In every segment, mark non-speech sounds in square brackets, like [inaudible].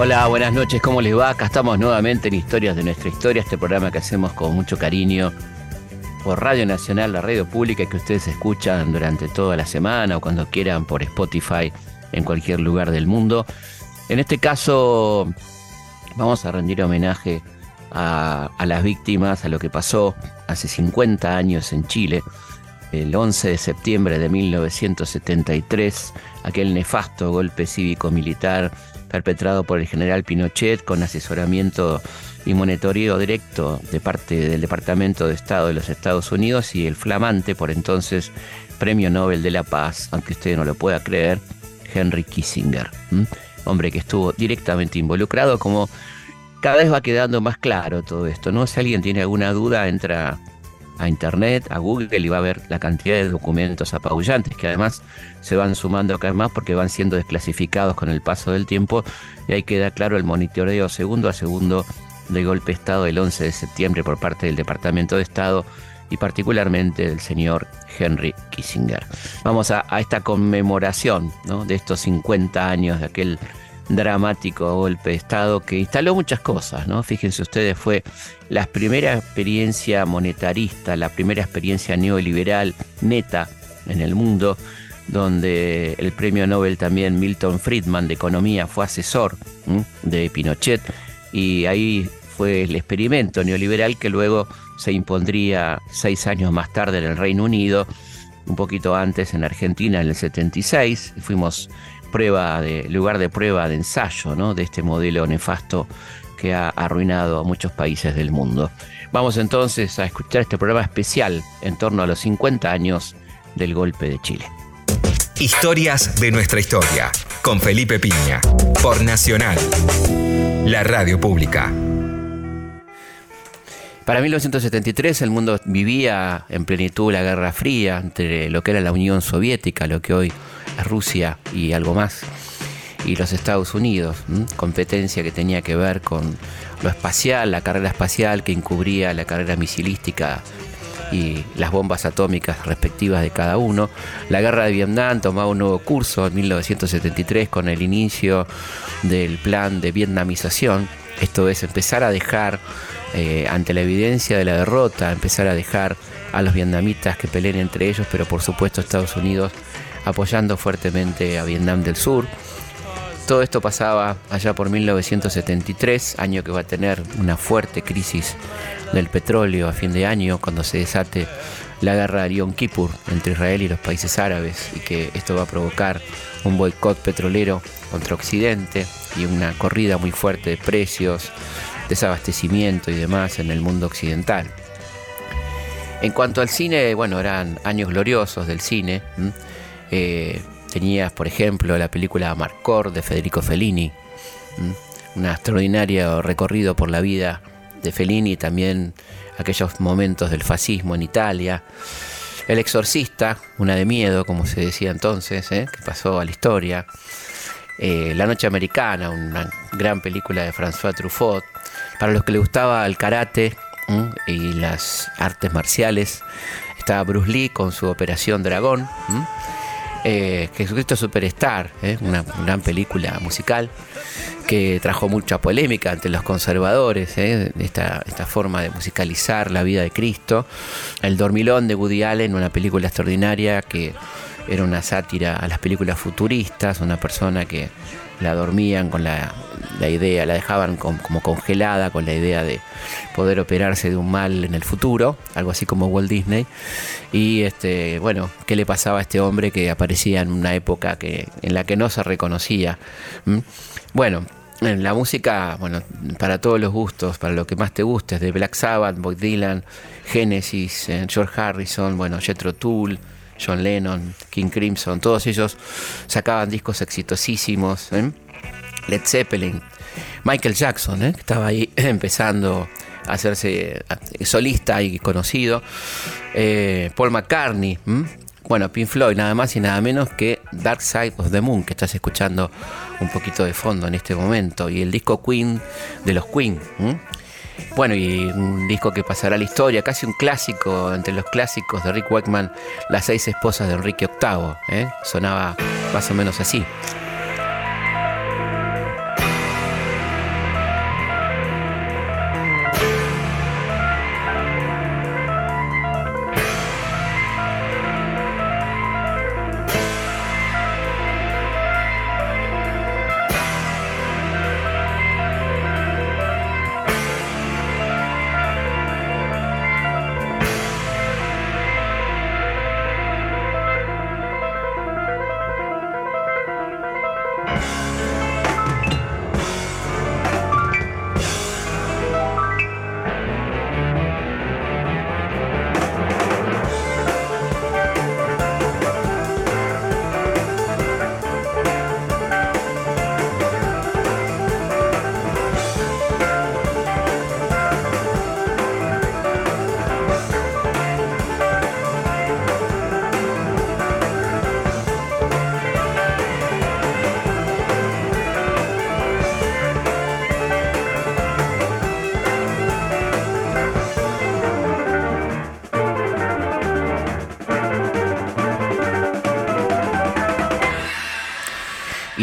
Hola, buenas noches, ¿cómo les va? Acá estamos nuevamente en Historias de nuestra historia, este programa que hacemos con mucho cariño por Radio Nacional, la radio pública que ustedes escuchan durante toda la semana o cuando quieran por Spotify en cualquier lugar del mundo. En este caso vamos a rendir homenaje a, las víctimas, a lo que pasó hace 50 años en Chile, el 11 de septiembre de 1973, aquel nefasto golpe cívico-militar perpetrado por el general Pinochet con asesoramiento y monitoreo directo de parte del Departamento de Estado de los Estados Unidos y el flamante por entonces Premio Nobel de la Paz, aunque usted no lo pueda creer, Henry Kissinger, hombre que estuvo directamente involucrado, como cada vez va quedando más claro todo esto, ¿no? Si alguien tiene alguna duda, entra a internet, a Google y va a ver la cantidad de documentos apabullantes que además se van sumando cada vez más porque van siendo desclasificados con el paso del tiempo y ahí queda claro el monitoreo segundo a segundo del golpe de Estado del 11 de septiembre por parte del Departamento de Estado y particularmente del señor Henry Kissinger. Vamos a, esta conmemoración de estos 50 años de aquel dramático golpe de Estado que instaló muchas cosas, ¿no? Fíjense ustedes, fue la primera experiencia monetarista, la primera experiencia neoliberal neta en el mundo, donde el premio Nobel también Milton Friedman de Economía fue asesor de Pinochet y ahí fue el experimento neoliberal que luego se impondría seis años más tarde en el Reino Unido, un poquito antes en Argentina en el 76, fuimos prueba de, lugar de prueba de ensayo ¿no? de este modelo nefasto que ha arruinado a muchos países del mundo. Vamos entonces a escuchar este programa especial en torno a los 50 años del golpe de Chile. Historias de nuestra historia, con Felipe Piña, por Nacional, la radio pública. Para 1973 el mundo vivía en plenitud la Guerra Fría entre lo que era la Unión Soviética, lo que hoy Rusia y algo más, y los Estados Unidos, competencia que tenía que ver con lo espacial, la carrera espacial que encubría la carrera misilística y las bombas atómicas respectivas de cada uno. La guerra de Vietnam tomaba un nuevo curso en 1973 con el inicio del plan de vietnamización, esto es empezar a dejar eh, ante la evidencia de la derrota, empezar a dejar a los vietnamitas que peleen entre ellos, pero por supuesto Estados Unidos apoyando fuertemente a Vietnam del Sur. Todo esto pasaba allá por 1973, año que va a tener una fuerte crisis del petróleo a fin de año, cuando se desate la guerra de Yom Kippur entre Israel y los países árabes, y que esto va a provocar un boicot petrolero contra Occidente y una corrida muy fuerte de precios, desabastecimiento y demás en el mundo occidental. En cuanto al cine, bueno, eran años gloriosos del cine. Eh, tenías, por ejemplo, la película Marcor de Federico Fellini, un extraordinario recorrido por la vida de Fellini y también aquellos momentos del fascismo en Italia. El exorcista, una de miedo, como se decía entonces, ¿eh? que pasó a la historia. Eh, la Noche Americana, una gran película de François Truffaut. Para los que les gustaba el karate y las artes marciales, estaba Bruce Lee con su Operación Dragón. Eh, Jesucristo Superstar, ¿eh? una gran película musical que trajo mucha polémica ante los conservadores, ¿eh? esta, esta forma de musicalizar la vida de Cristo. El Dormilón de Woody Allen, una película extraordinaria que era una sátira a las películas futuristas, una persona que la dormían con la, idea, la dejaban como congelada con la idea de poder operarse de un mal en el futuro, algo así como Walt Disney. Y este, bueno, ¿qué le pasaba a este hombre que aparecía en una época que, en la que no se reconocía? ¿Mm? Bueno, en la música, bueno, para todos los gustos, para lo que más te guste, de Black Sabbath, Bob Dylan, Genesis, eh, George Harrison, bueno, Jethro Tull, John Lennon, King Crimson, todos ellos sacaban discos exitosísimos. ¿eh? Led Zeppelin, Michael Jackson, ¿eh? que estaba ahí [clears throat] empezando a hacerse eh, solista y conocido, Paul McCartney, bueno, Pink Floyd, nada más y nada menos que Dark Side of the Moon, que estás escuchando un poquito de fondo en este momento, y el disco Queen de los Queen. Bueno, y un disco que pasará a la historia, casi un clásico entre los clásicos de Rick Wakeman, Las seis esposas de Enrique VIII. ¿eh? Sonaba más o menos así.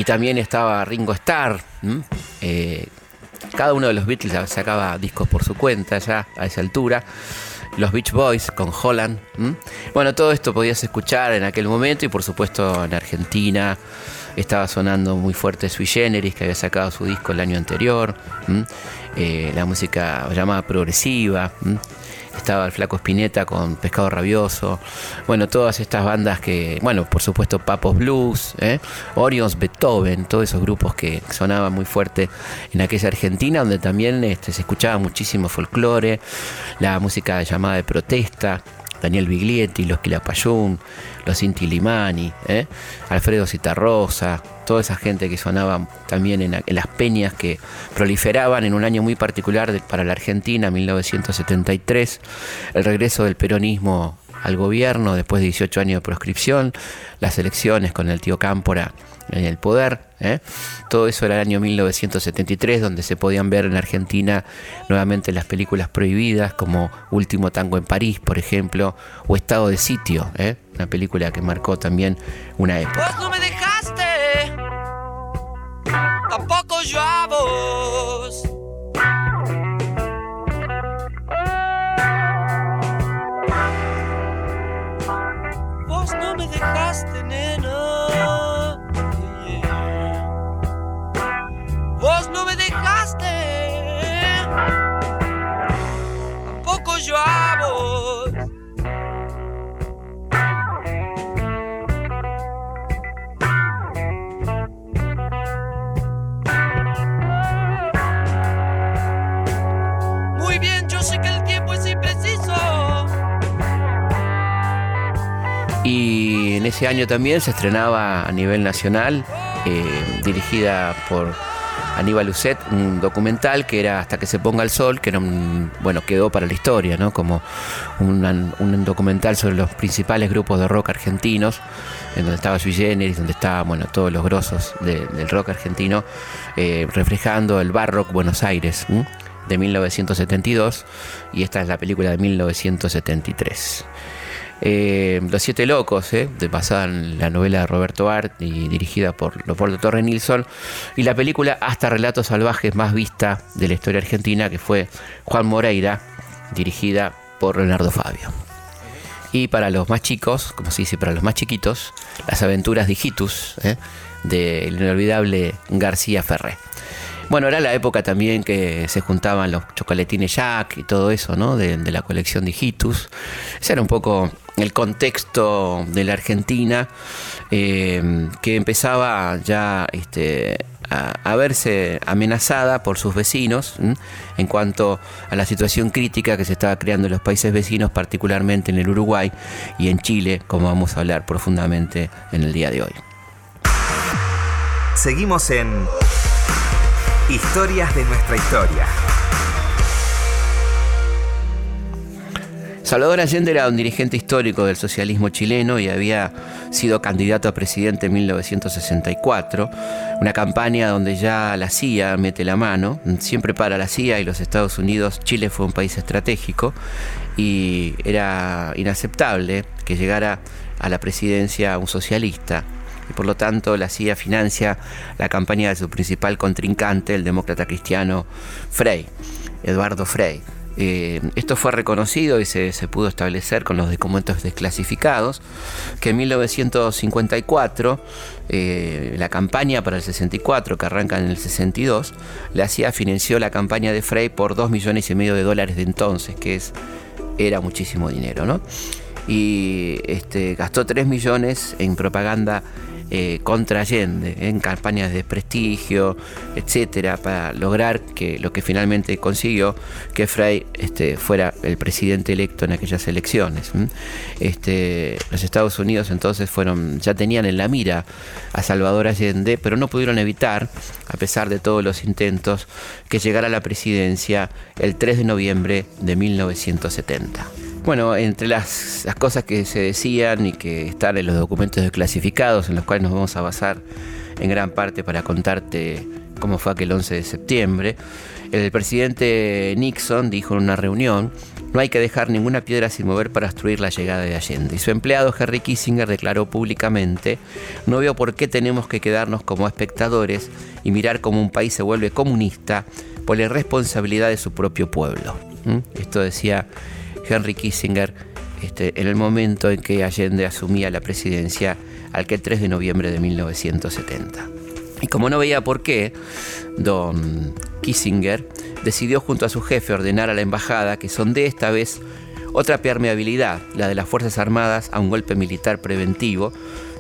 También estaba Ringo Starr. Eh, cada uno de los Beatles sacaba discos por su cuenta ya a esa altura. Los Beach Boys con Holland. Bueno, todo esto podías escuchar en aquel momento y por supuesto en Argentina estaba sonando muy fuerte Sui Generis, que había sacado su disco el año anterior. Eh, la música llamada progresiva estaba el Flaco Spinetta con Pescado Rabioso, bueno, todas estas bandas que, bueno, por supuesto Papos Blues, ¿eh? Orions, Beethoven, todos esos grupos que sonaban muy fuerte en aquella Argentina, donde también este, se escuchaba muchísimo folclore, la música llamada de protesta, Daniel Biglietti, los Quilapayún, los Inti Limani, ¿eh? Alfredo Citarrosa, toda esa gente que sonaba también en, las peñas que proliferaban en un año muy particular para la Argentina, 1973, el regreso del peronismo al gobierno después de 18 años de proscripción, las elecciones con el tío Cámpora en el poder. ¿eh? Todo eso era el año 1973, donde se podían ver en Argentina nuevamente las películas prohibidas, como Último Tango en París, por ejemplo, o Estado de Sitio, ¿eh? una película que marcó también una época. No me dejaste, tampoco yo a vos. dejaste, nena. Vos no me dejaste. Tampoco yo a Y en ese año también se estrenaba a nivel nacional, eh, dirigida por Aníbal Lucet, un documental que era Hasta que se ponga el sol, que era bueno, quedó para la historia, ¿no? Como un, documental sobre los principales grupos de rock argentinos, en donde estaba Sui Generis, donde estaban, bueno, todos los grosos del rock argentino, eh, reflejando el bar rock Buenos Aires. de 1972 y esta es la película de 1973. Eh, Los Siete Locos, eh, de pasada en la novela de Roberto Art y dirigida por Leopoldo Torre Nilsson, y la película Hasta Relatos Salvajes más vista de la historia argentina, que fue Juan Moreira, dirigida por Leonardo Fabio. Y para los más chicos, como se dice para los más chiquitos, Las aventuras de eh, del inolvidable García Ferré. Bueno, era la época también que se juntaban los chocolatines Jack y todo eso, ¿no? De, la colección de Hijitus. Ese era un poco el contexto de la Argentina, eh, que empezaba ya este, a, verse amenazada por sus vecinos en cuanto a la situación crítica que se estaba creando en los países vecinos, particularmente en el Uruguay y en Chile, como vamos a hablar profundamente en el día de hoy. Seguimos en Historias de nuestra historia. Salvador Allende era un dirigente histórico del socialismo chileno y había sido candidato a presidente en 1964, una campaña donde ya la CIA mete la mano, siempre para la CIA y los Estados Unidos, Chile fue un país estratégico y era inaceptable que llegara a la presidencia un socialista y por lo tanto la CIA financia la campaña de su principal contrincante, el demócrata cristiano Frey, Eduardo Frey. Eh, esto fue reconocido y se, pudo establecer con los documentos desclasificados que en 1954 eh, la campaña para el 64 que arranca en el 62 la CIA financió la campaña de Frey por 2 millones y medio de dólares de entonces que es era muchísimo dinero ¿no? y este, gastó 3 millones en propaganda eh, contra Allende, en campañas de prestigio, etcétera, para lograr que lo que finalmente consiguió, que Frey este, fuera el presidente electo en aquellas elecciones. Este, los Estados Unidos entonces fueron, ya tenían en la mira a Salvador Allende, pero no pudieron evitar, a pesar de todos los intentos, que llegara a la presidencia el 3 de noviembre de 1970. Bueno, entre las, cosas que se decían y que están en los documentos desclasificados, en los cuales nos vamos a basar en gran parte para contarte cómo fue aquel 11 de septiembre, el presidente Nixon dijo en una reunión no hay que dejar ninguna piedra sin mover para obstruir la llegada de Allende. Y su empleado Henry Kissinger declaró públicamente, no veo por qué tenemos que quedarnos como espectadores y mirar cómo un país se vuelve comunista por la irresponsabilidad de su propio pueblo. ¿Mm? Esto decía Henry Kissinger este, en el momento en que Allende asumía la presidencia, aquel 3 de noviembre de 1970. Y como no veía por qué, don Kissinger decidió junto a su jefe ordenar a la embajada que sondee esta vez otra permeabilidad, la de las Fuerzas Armadas, a un golpe militar preventivo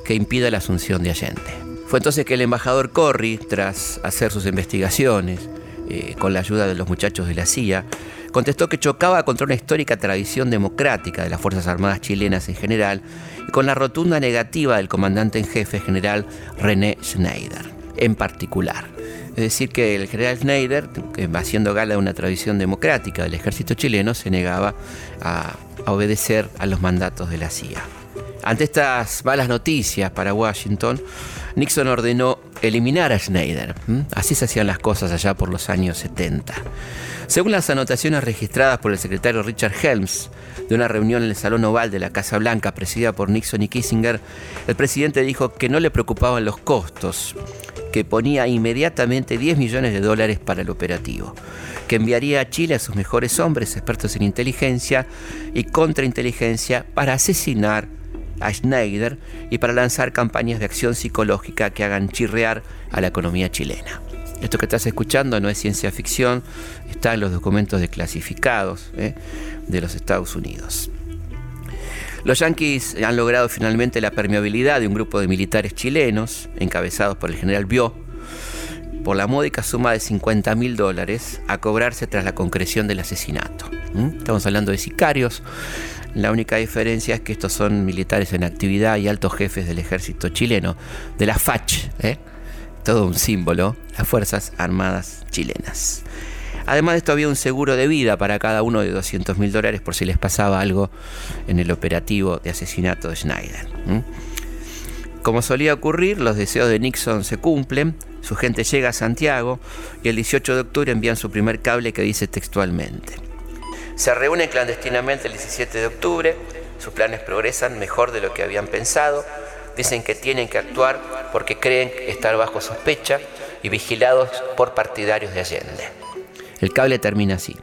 que impida la asunción de Allende. Fue entonces que el embajador Corry, tras hacer sus investigaciones, eh, con la ayuda de los muchachos de la CIA, contestó que chocaba contra una histórica tradición democrática de las Fuerzas Armadas chilenas en general y con la rotunda negativa del comandante en jefe general René Schneider en particular. Es decir, que el general Schneider, haciendo gala de una tradición democrática del ejército chileno, se negaba a, obedecer a los mandatos de la CIA. Ante estas malas noticias para Washington, Nixon ordenó eliminar a Schneider. Así se hacían las cosas allá por los años 70. Según las anotaciones registradas por el secretario Richard Helms de una reunión en el Salón Oval de la Casa Blanca presidida por Nixon y Kissinger, el presidente dijo que no le preocupaban los costos, que ponía inmediatamente 10 millones de dólares para el operativo, que enviaría a Chile a sus mejores hombres expertos en inteligencia y contrainteligencia para asesinar a Schneider y para lanzar campañas de acción psicológica que hagan chirrear a la economía chilena. Esto que estás escuchando no es ciencia ficción, está en los documentos desclasificados ¿eh? de los Estados Unidos. Los yanquis han logrado finalmente la permeabilidad de un grupo de militares chilenos, encabezados por el general Bió, por la módica suma de 50 mil dólares a cobrarse tras la concreción del asesinato. Estamos hablando de sicarios. La única diferencia es que estos son militares en actividad y altos jefes del ejército chileno, de la FACH, ¿eh? todo un símbolo, las Fuerzas Armadas Chilenas. Además de esto había un seguro de vida para cada uno de 200 mil dólares por si les pasaba algo en el operativo de asesinato de Schneider. Como solía ocurrir, los deseos de Nixon se cumplen, su gente llega a Santiago y el 18 de octubre envían su primer cable que dice textualmente. Se reúnen clandestinamente el 17 de octubre, sus planes progresan mejor de lo que habían pensado, dicen que tienen que actuar porque creen estar bajo sospecha y vigilados por partidarios de Allende. El cable termina así.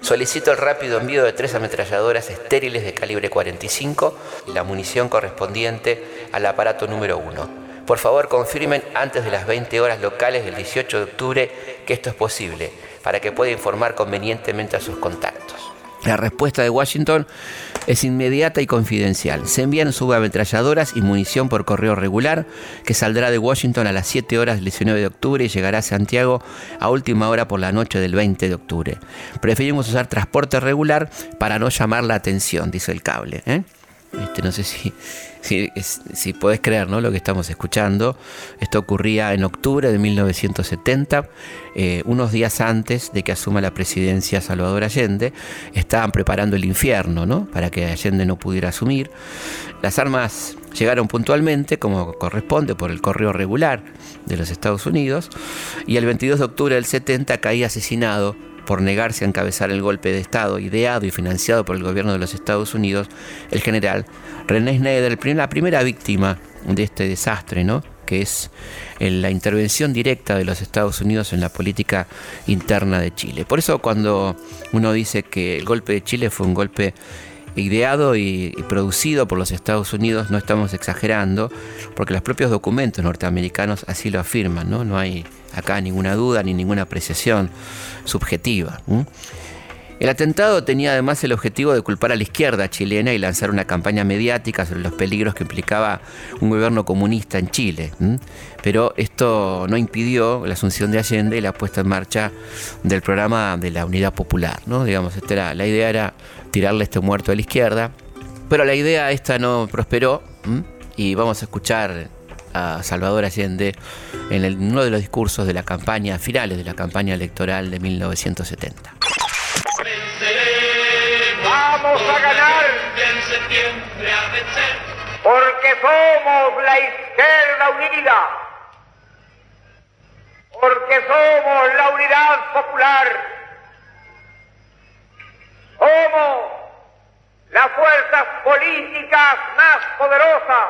Solicito el rápido envío de tres ametralladoras estériles de calibre 45 y la munición correspondiente al aparato número 1. Por favor, confirmen antes de las 20 horas locales del 18 de octubre que esto es posible, para que pueda informar convenientemente a sus contactos. La respuesta de Washington es inmediata y confidencial. Se envían subametralladoras y munición por correo regular que saldrá de Washington a las 7 horas del 19 de octubre y llegará a Santiago a última hora por la noche del 20 de octubre. Preferimos usar transporte regular para no llamar la atención, dice el cable. ¿eh? Este, no sé si, [laughs] si, podés creer ¿no? lo que estamos escuchando. Esto ocurría en octubre de 1970, eh, unos días antes de que asuma la presidencia Salvador Allende. Estaban preparando el infierno ¿no? para que Allende no pudiera asumir. Las armas llegaron puntualmente, como corresponde, por el correo regular de los Estados Unidos. Y el 22 de octubre del 70 caía asesinado por negarse a encabezar el golpe de Estado ideado y financiado por el gobierno de los Estados Unidos, el general René Schneider, la primera víctima de este desastre, ¿no? que es la intervención directa de los Estados Unidos en la política interna de Chile. Por eso cuando uno dice que el golpe de Chile fue un golpe ideado y, producido por los Estados Unidos, no estamos exagerando, porque los propios documentos norteamericanos así lo afirman, no, no hay acá ninguna duda ni ninguna apreciación subjetiva. El atentado tenía además el objetivo de culpar a la izquierda chilena y lanzar una campaña mediática sobre los peligros que implicaba un gobierno comunista en Chile. Pero esto no impidió la asunción de Allende y la puesta en marcha del programa de la Unidad Popular. ¿no? Digamos, esta la idea era tirarle este muerto a la izquierda. Pero la idea esta no prosperó y vamos a escuchar a Salvador Allende en uno de los discursos de la campaña, finales de la campaña electoral de 1970. Vamos a ganar. Porque somos la izquierda unida, porque somos la unidad popular, somos políticas más poderosas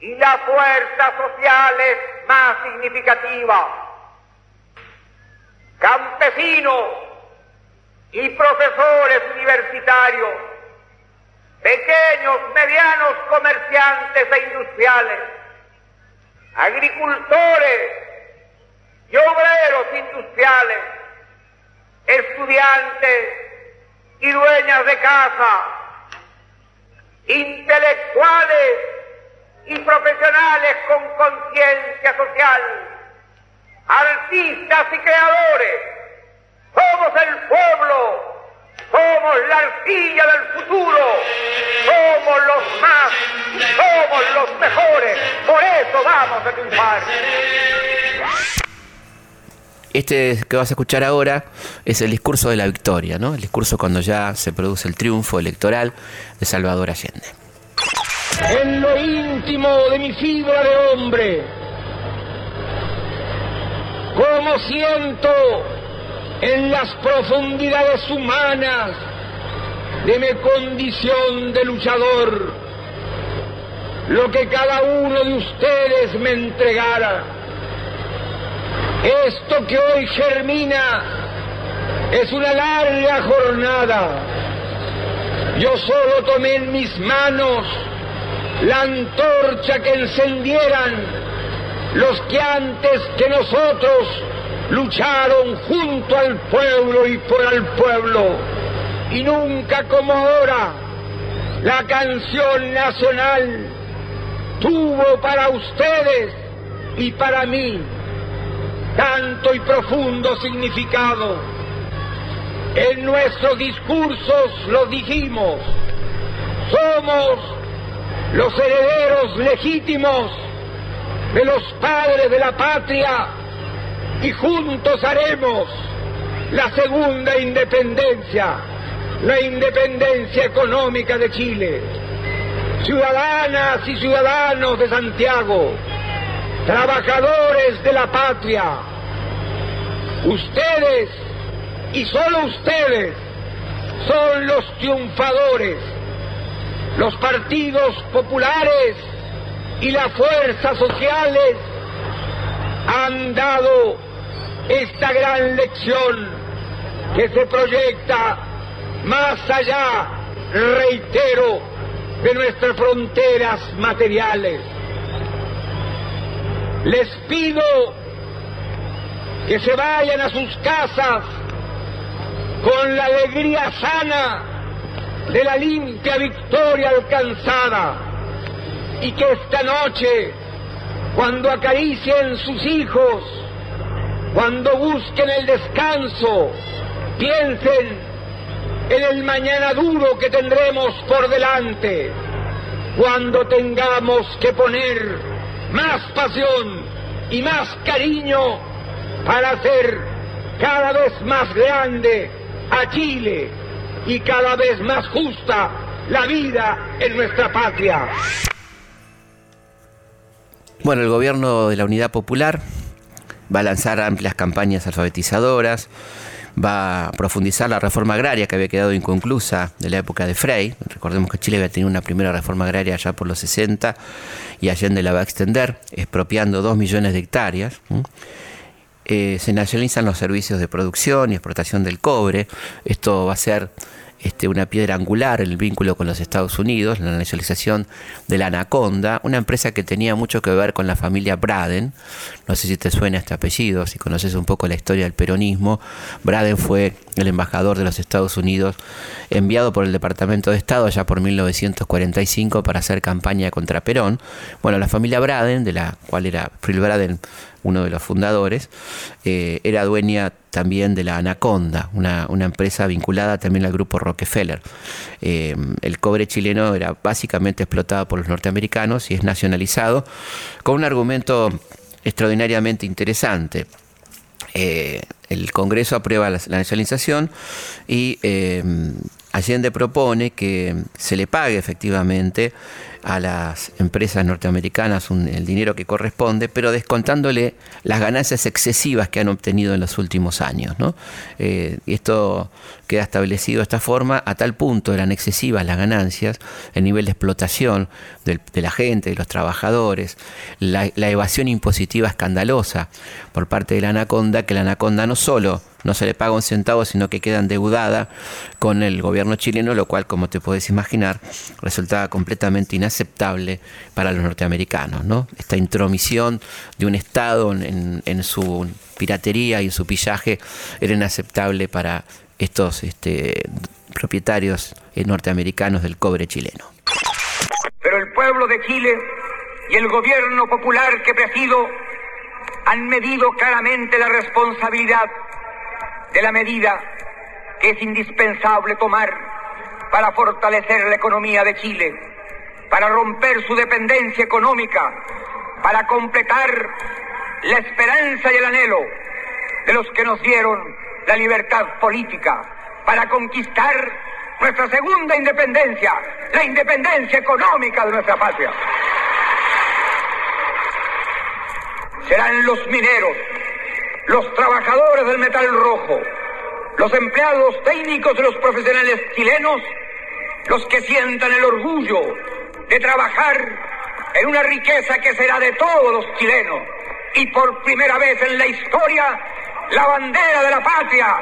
y las fuerzas sociales más significativas. Campesinos y profesores universitarios, pequeños, medianos comerciantes e industriales, agricultores y obreros industriales, estudiantes y dueñas de casa, intelectuales y profesionales con conciencia social, artistas y creadores, somos el pueblo, somos la arcilla del futuro, somos los más, somos los mejores, por eso vamos a triunfar. Este que vas a escuchar ahora es el discurso de la victoria, ¿no? El discurso cuando ya se produce el triunfo electoral de Salvador Allende. En lo íntimo de mi fibra de hombre, como siento en las profundidades humanas de mi condición de luchador, lo que cada uno de ustedes me entregara esto que hoy germina es una larga jornada. Yo solo tomé en mis manos la antorcha que encendieran los que antes que nosotros lucharon junto al pueblo y por el pueblo. Y nunca como ahora la canción nacional tuvo para ustedes y para mí tanto y profundo significado. En nuestros discursos lo dijimos, somos los herederos legítimos de los padres de la patria y juntos haremos la segunda independencia, la independencia económica de Chile. Ciudadanas y ciudadanos de Santiago, trabajadores de la patria, ustedes y solo ustedes son los triunfadores. Los partidos populares y las fuerzas sociales han dado esta gran lección que se proyecta más allá, reitero, de nuestras fronteras materiales. Les pido que se vayan a sus casas con la alegría sana de la limpia victoria alcanzada y que esta noche, cuando acaricien sus hijos, cuando busquen el descanso, piensen en el mañana duro que tendremos por delante, cuando tengamos que poner más pasión y más cariño para hacer cada vez más grande a Chile y cada vez más justa la vida en nuestra patria. Bueno, el gobierno de la Unidad Popular va a lanzar amplias campañas alfabetizadoras, va a profundizar la reforma agraria que había quedado inconclusa de la época de Frey. Recordemos que Chile había tenido una primera reforma agraria ya por los 60 y Allende la va a extender, expropiando 2 millones de hectáreas. Eh, se nacionalizan los servicios de producción y exportación del cobre. Esto va a ser este, una piedra angular en el vínculo con los Estados Unidos, la nacionalización de la Anaconda, una empresa que tenía mucho que ver con la familia Braden. No sé si te suena este apellido, si conoces un poco la historia del peronismo. Braden fue el embajador de los Estados Unidos enviado por el Departamento de Estado allá por 1945 para hacer campaña contra Perón. Bueno, la familia Braden, de la cual era Phil Braden uno de los fundadores, eh, era dueña también de la Anaconda, una, empresa vinculada también al grupo Rockefeller. Eh, el cobre chileno era básicamente explotado por los norteamericanos y es nacionalizado con un argumento extraordinariamente interesante. Eh, el Congreso aprueba la, nacionalización y Allende propone que se le pague efectivamente a las empresas norteamericanas el dinero que corresponde, pero descontándole las ganancias excesivas que han obtenido en los últimos años. ¿no? Eh, esto queda establecido de esta forma, a tal punto eran excesivas las ganancias, el nivel de explotación de la gente, de los trabajadores, la, evasión impositiva escandalosa por parte de la Anaconda, que la Anaconda no solo no se le paga un centavo, sino que queda endeudada con el gobierno chileno, lo cual, como te puedes imaginar, resultaba completamente inaceptable para los norteamericanos. ¿no? Esta intromisión de un Estado en, su piratería y en su pillaje era inaceptable para estos este, propietarios norteamericanos del cobre chileno. Pero el pueblo de Chile y el gobierno popular que presido han medido claramente la responsabilidad de la medida que es indispensable tomar para fortalecer la economía de Chile, para romper su dependencia económica, para completar la esperanza y el anhelo de los que nos dieron la libertad política, para conquistar nuestra segunda independencia, la independencia económica de nuestra patria. Serán los mineros, los trabajadores del metal rojo, los empleados técnicos de los profesionales chilenos, los que sientan el orgullo de trabajar en una riqueza que será de todos los chilenos. Y por primera vez en la historia, la bandera de la patria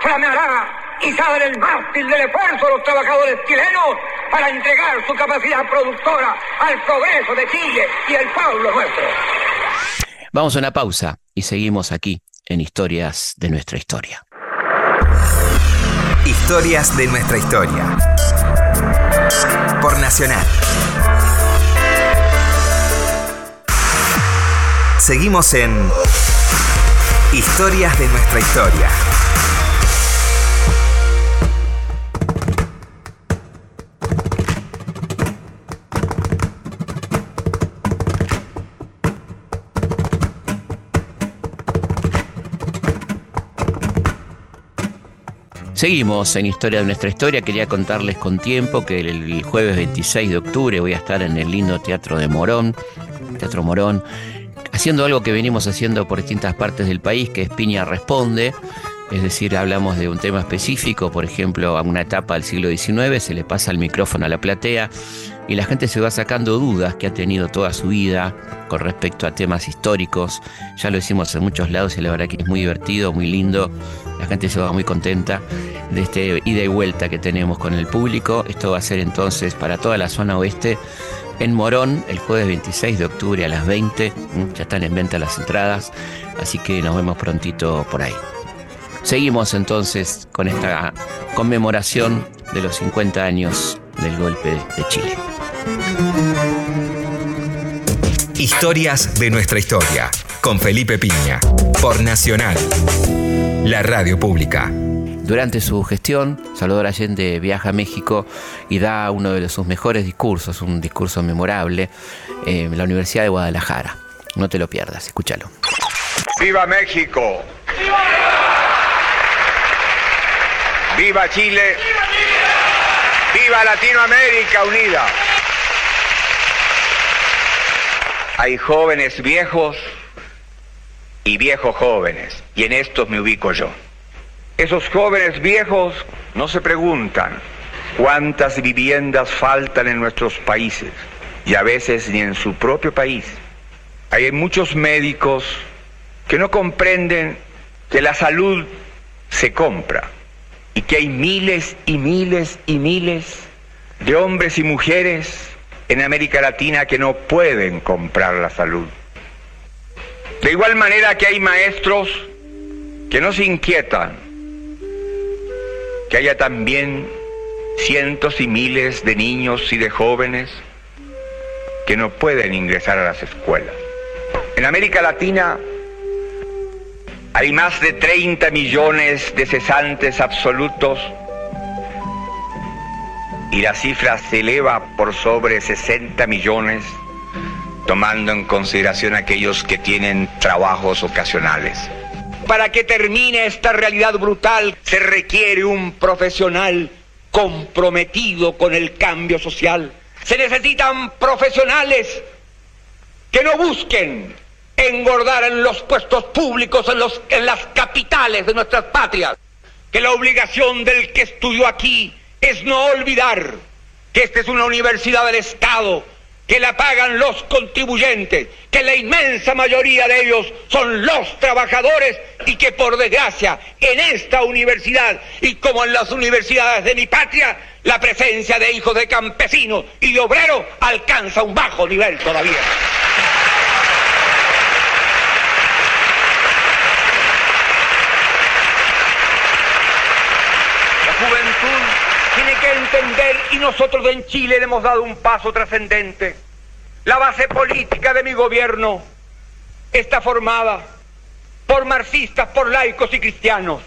flameará y sale el mástil del esfuerzo de los trabajadores chilenos para entregar su capacidad productora al progreso de Chile y el pueblo nuestro. Vamos a una pausa y seguimos aquí en Historias de nuestra historia. Historias de nuestra historia. Por Nacional. Seguimos en Historias de nuestra historia. Seguimos en Historia de nuestra historia. Quería contarles con tiempo que el jueves 26 de octubre voy a estar en el lindo Teatro de Morón, Teatro Morón, haciendo algo que venimos haciendo por distintas partes del país, que es Piña Responde. Es decir, hablamos de un tema específico, por ejemplo, a una etapa del siglo XIX, se le pasa el micrófono a la platea y la gente se va sacando dudas que ha tenido toda su vida con respecto a temas históricos. Ya lo hicimos en muchos lados y la verdad que es muy divertido, muy lindo. La gente se va muy contenta de este ida y vuelta que tenemos con el público. Esto va a ser entonces para toda la zona oeste en Morón el jueves 26 de octubre a las 20. Mm, ya están en venta las entradas, así que nos vemos prontito por ahí. Seguimos entonces con esta conmemoración de los 50 años del golpe de Chile. Historias de nuestra historia con Felipe Piña por Nacional, la radio pública. Durante su gestión, Salvador Allende viaja a México y da uno de sus mejores discursos, un discurso memorable, en la Universidad de Guadalajara. No te lo pierdas, escúchalo. ¡Viva México! ¡Viva Chile! ¡Viva Latinoamérica unida! Hay jóvenes viejos y viejos jóvenes, y en estos me ubico yo. Esos jóvenes viejos no se preguntan cuántas viviendas faltan en nuestros países, y a veces ni en su propio país. Hay muchos médicos que no comprenden que la salud se compra y que hay miles y miles y miles de hombres y mujeres en América Latina que no pueden comprar la salud. De igual manera que hay maestros que no se inquietan, que haya también cientos y miles de niños y de jóvenes que no pueden ingresar a las escuelas. En América Latina hay más de 30 millones de cesantes absolutos y la cifra se eleva por sobre 60 millones, tomando en consideración aquellos que tienen trabajos ocasionales. Para que termine esta realidad brutal se requiere un profesional comprometido con el cambio social. Se necesitan profesionales que no busquen engordar en los puestos públicos, en, los, en las capitales de nuestras patrias. Que la obligación del que estudió aquí es no olvidar que esta es una universidad del Estado, que la pagan los contribuyentes, que la inmensa mayoría de ellos son los trabajadores y que por desgracia en esta universidad y como en las universidades de mi patria, la presencia de hijos de campesinos y de obreros alcanza un bajo nivel todavía. La juventud tiene que entender, y nosotros en Chile le hemos dado un paso trascendente. La base política de mi gobierno está formada por marxistas, por laicos y cristianos.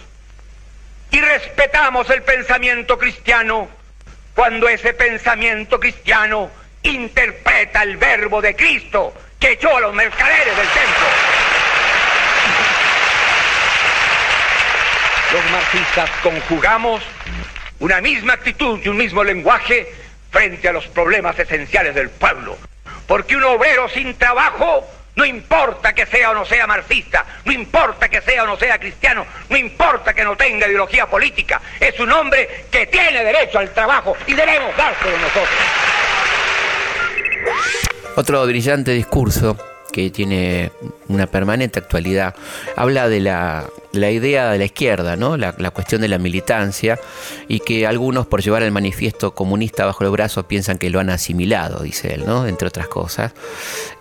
Y respetamos el pensamiento cristiano cuando ese pensamiento cristiano interpreta el verbo de Cristo que echó a los mercaderes del templo. Los marxistas conjugamos una misma actitud y un mismo lenguaje frente a los problemas esenciales del pueblo. Porque un obrero sin trabajo, no importa que sea o no sea marxista, no importa que sea o no sea cristiano, no importa que no tenga ideología política, es un hombre que tiene derecho al trabajo y debemos dárselo nosotros. Otro brillante discurso que tiene una permanente actualidad, habla de la, la idea de la izquierda, ¿no? La, cuestión de la militancia, y que algunos por llevar el manifiesto comunista bajo el brazo piensan que lo han asimilado, dice él, ¿no? entre otras cosas.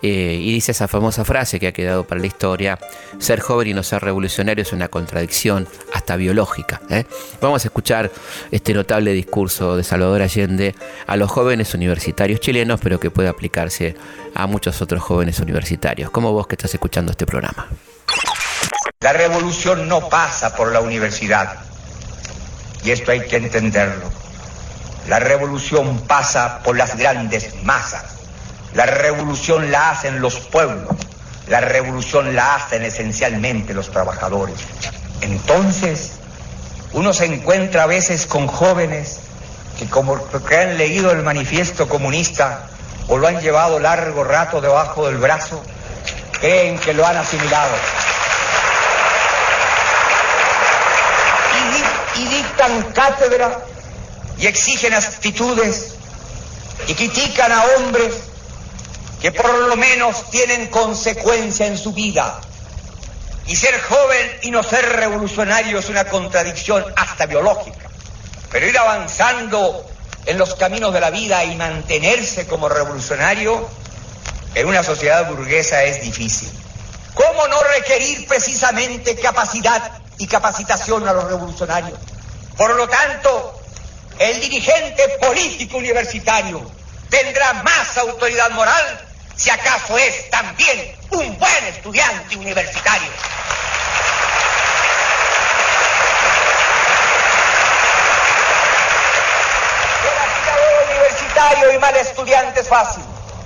Eh, y dice esa famosa frase que ha quedado para la historia, ser joven y no ser revolucionario es una contradicción hasta biológica. ¿eh? Vamos a escuchar este notable discurso de Salvador Allende a los jóvenes universitarios chilenos, pero que puede aplicarse a muchos otros jóvenes universitarios, como vos que estás escuchando este programa. La revolución no pasa por la universidad. Y esto hay que entenderlo. La revolución pasa por las grandes masas. La revolución la hacen los pueblos. La revolución la hacen esencialmente los trabajadores. Entonces, uno se encuentra a veces con jóvenes que como que han leído el manifiesto comunista o lo han llevado largo rato debajo del brazo, creen que lo han asimilado. Y, dictan cátedra y exigen actitudes y critican a hombres que por lo menos tienen consecuencia en su vida. Y ser joven y no ser revolucionario es una contradicción hasta biológica. Pero ir avanzando en los caminos de la vida y mantenerse como revolucionario en una sociedad burguesa es difícil. ¿Cómo no requerir precisamente capacidad y capacitación a los revolucionarios? Por lo tanto, el dirigente político universitario tendrá más autoridad moral si acaso es también un buen estudiante universitario. Universitario y mal estudiante es fácil.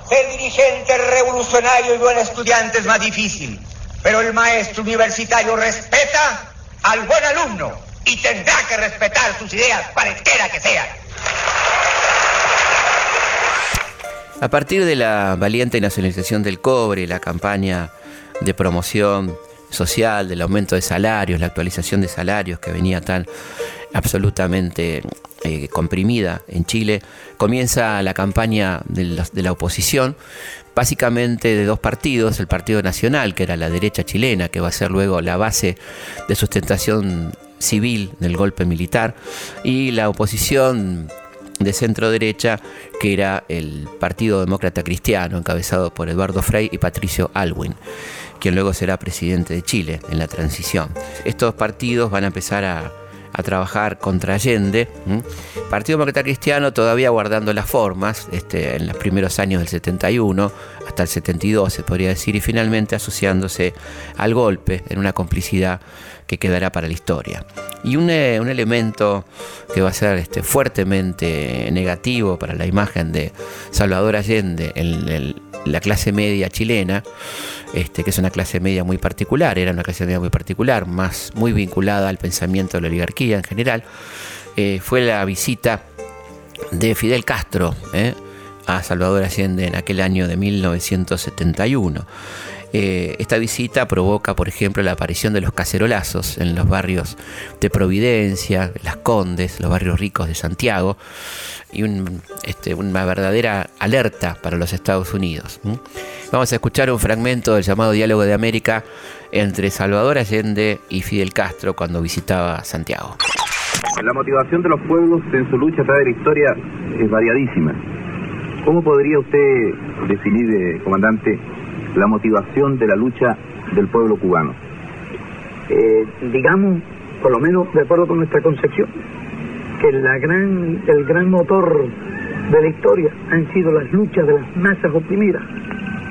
Ser dirigente revolucionario y buen estudiante es más difícil. Pero el maestro universitario respeta al buen alumno y tendrá que respetar sus ideas, cualesquiera que sean. A partir de la valiente nacionalización del cobre, la campaña de promoción social, del aumento de salarios, la actualización de salarios que venía tan absolutamente eh, comprimida en Chile, comienza la campaña de la, oposición, básicamente de dos partidos, el Partido Nacional, que era la derecha chilena, que va a ser luego la base de sustentación civil del golpe militar, y la oposición de centro derecha, que era el Partido Demócrata Cristiano, encabezado por Eduardo Frei y Patricio Alwin, quien luego será presidente de Chile en la transición. Estos partidos van a empezar a, trabajar contra Allende. ¿m? Partido Demócrata Cristiano todavía guardando las formas este, en los primeros años del 71 hasta el 72 se podría decir y finalmente asociándose al golpe en una complicidad que quedará para la historia. Y un, eh, elemento que va a ser este, fuertemente negativo para la imagen de Salvador Allende en, en la clase media chilena, este, que es una clase media muy particular, era una clase media muy particular, más muy vinculada al pensamiento de la oligarquía en general, eh, fue la visita de Fidel Castro ¿eh? a Salvador Allende en aquel año de 1971. Eh, esta visita provoca, por ejemplo, la aparición de los cacerolazos en los barrios de Providencia, Las Condes, los barrios ricos de Santiago, y este, una verdadera alerta para los Estados Unidos. Vamos a escuchar un fragmento del llamado Diálogo de América entre Salvador Allende y Fidel Castro cuando visitaba Santiago. La motivación de los pueblos en su lucha a través de la historia es variadísima. ¿Cómo podría usted definir, eh, comandante, la motivación de la lucha del pueblo cubano? Eh, digamos, por lo menos de acuerdo con nuestra concepción, que la gran, el gran motor de la historia han sido las luchas de las masas oprimidas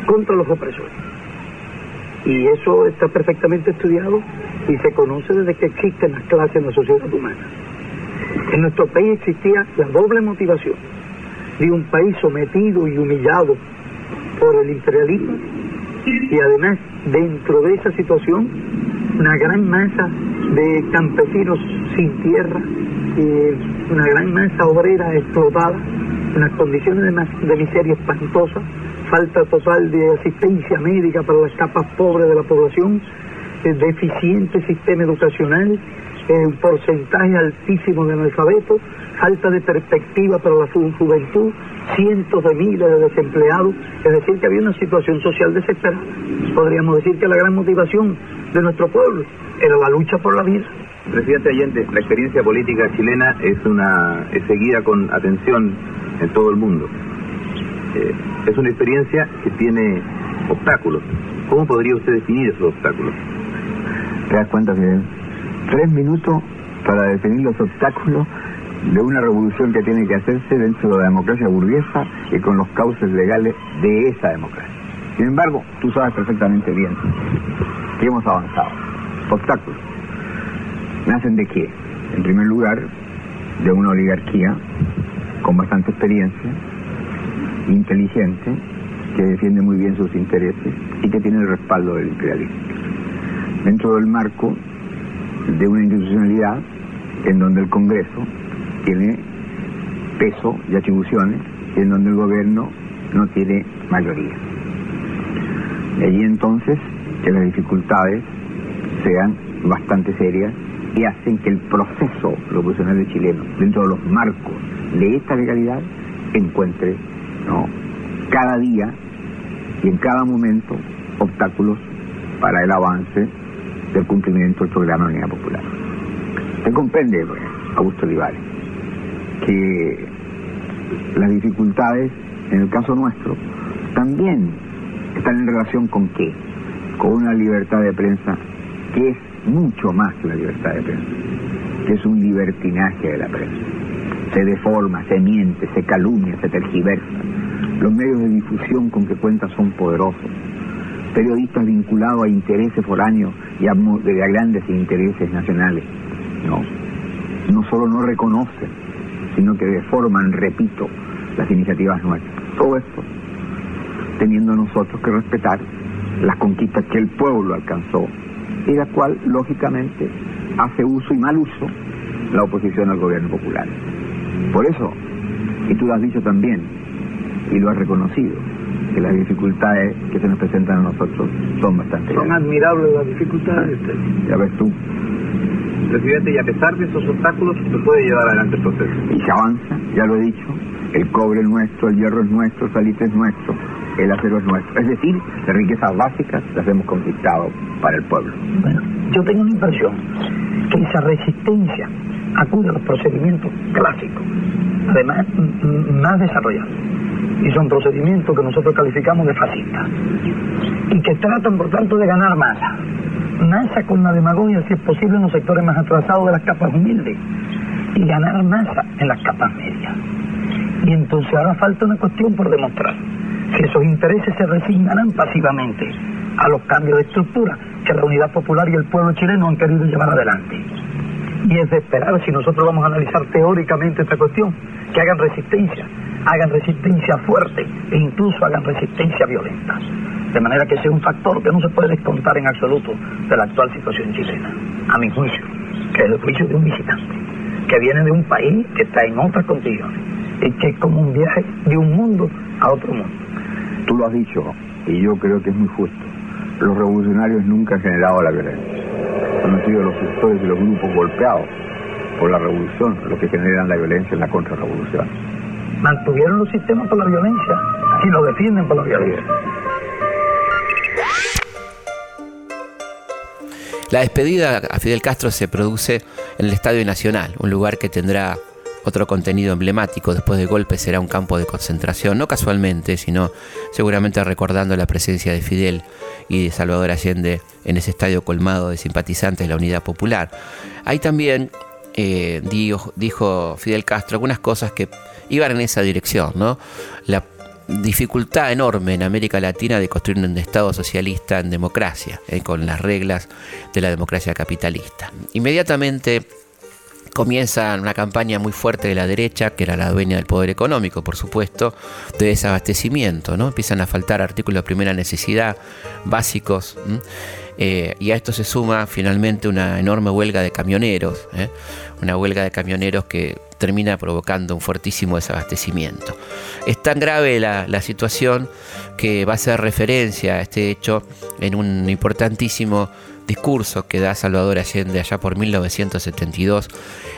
contra los opresores. Y eso está perfectamente estudiado y se conoce desde que existen las clases en la sociedad humana. En nuestro país existía la doble motivación de un país sometido y humillado por el imperialismo y además dentro de esa situación una gran masa de campesinos sin tierra, y una gran masa obrera explotada, unas condiciones de, de miseria espantosa, falta total de asistencia médica para las capas pobres de la población, eh, deficiente sistema educacional, eh, un porcentaje altísimo de analfabetos, falta de perspectiva para la juventud, cientos de miles de desempleados, es decir, que había una situación social desesperada. Podríamos decir que la gran motivación de nuestro pueblo era la lucha por la vida. Presidente Allende, la experiencia política chilena es, una, es seguida con atención en todo el mundo. Eh, es una experiencia que tiene obstáculos. ¿Cómo podría usted definir esos obstáculos? ¿Te das cuenta, Fidel? Tres minutos para definir los obstáculos de una revolución que tiene que hacerse dentro de la democracia burguesa y con los cauces legales de esa democracia. Sin embargo, tú sabes perfectamente bien que hemos avanzado. Obstáculos. ¿Nacen de qué? En primer lugar, de una oligarquía con bastante experiencia, inteligente, que defiende muy bien sus intereses y que tiene el respaldo del imperialismo. Dentro del marco de una institucionalidad en donde el Congreso tiene peso y atribuciones y en donde el gobierno no tiene mayoría. De allí entonces que las dificultades sean bastante serias y hacen que el proceso revolucionario chileno, dentro de los marcos de esta legalidad, encuentre ¿no? cada día y en cada momento obstáculos para el avance del cumplimiento del programa de unidad popular. Se comprende, pues, Augusto Olivares, que las dificultades, en el caso nuestro, también están en relación con qué? Con una libertad de prensa que es mucho más que la libertad de prensa, que es un libertinaje de la prensa. Se deforma, se miente, se calumnia, se tergiversa. Los medios de difusión con que cuenta son poderosos. Periodistas vinculados a intereses foráneos y a, grandes intereses nacionales. No, no solo no reconocen, sino que deforman, repito, las iniciativas nuestras. Todo esto teniendo nosotros que respetar las conquistas que el pueblo alcanzó y la cual, lógicamente, hace uso y mal uso la oposición al gobierno popular. Por eso, y tú lo has dicho también, y lo has reconocido, que las dificultades que se nos presentan a nosotros son bastante Son admirables las dificultades. Ya ves tú. Presidente, y a pesar de esos obstáculos, se puede llevar adelante el proceso. Y se avanza, ya lo he dicho, el cobre es nuestro, el hierro es nuestro, el salitre es nuestro, el acero es nuestro. Es decir, las riquezas básicas las hemos conquistado para el pueblo. Bueno, yo tengo una impresión que esa resistencia acude a los procedimientos clásicos, además más desarrollados. Y son procedimientos que nosotros calificamos de fascistas. Y que tratan, por tanto, de ganar masa. Masa con la demagogia, si es posible, en los sectores más atrasados de las capas humildes. Y ganar masa en las capas medias. Y entonces ahora falta una cuestión por demostrar. Si esos intereses se resignarán pasivamente a los cambios de estructura que la unidad popular y el pueblo chileno han querido llevar adelante. Y es de esperar, si nosotros vamos a analizar teóricamente esta cuestión, que hagan resistencia, hagan resistencia fuerte e incluso hagan resistencia violenta. De manera que sea un factor que no se puede descontar en absoluto de la actual situación chilena, a mi juicio, que es el juicio de un visitante, que viene de un país que está en otras condiciones, es que es como un viaje de un mundo a otro mundo. Tú lo has dicho, y yo creo que es muy justo. Los revolucionarios nunca han generado la violencia. Han sido los sectores y los grupos golpeados por la revolución los que generan la violencia en la contrarrevolución. Mantuvieron los sistemas por la violencia y lo defienden por la violencia. La despedida a Fidel Castro se produce en el Estadio Nacional, un lugar que tendrá otro contenido emblemático. Después del golpe será un campo de concentración, no casualmente, sino seguramente recordando la presencia de Fidel y de Salvador Allende en ese estadio colmado de simpatizantes de la Unidad Popular. Ahí también eh, dijo, Fidel Castro algunas cosas que iban en esa dirección, ¿no? La dificultad enorme en América Latina de construir un Estado socialista en democracia, eh, con las reglas de la democracia capitalista. Inmediatamente comienza una campaña muy fuerte de la derecha, que era la dueña del poder económico, por supuesto, de desabastecimiento, ¿no? Empiezan a faltar artículos de primera necesidad básicos. Eh, y a esto se suma finalmente una enorme huelga de camioneros, ¿eh? una huelga de camioneros que termina provocando un fuertísimo desabastecimiento. Es tan grave la, situación que va a hacer referencia a este hecho en un importantísimo discurso que da Salvador Allende allá por 1972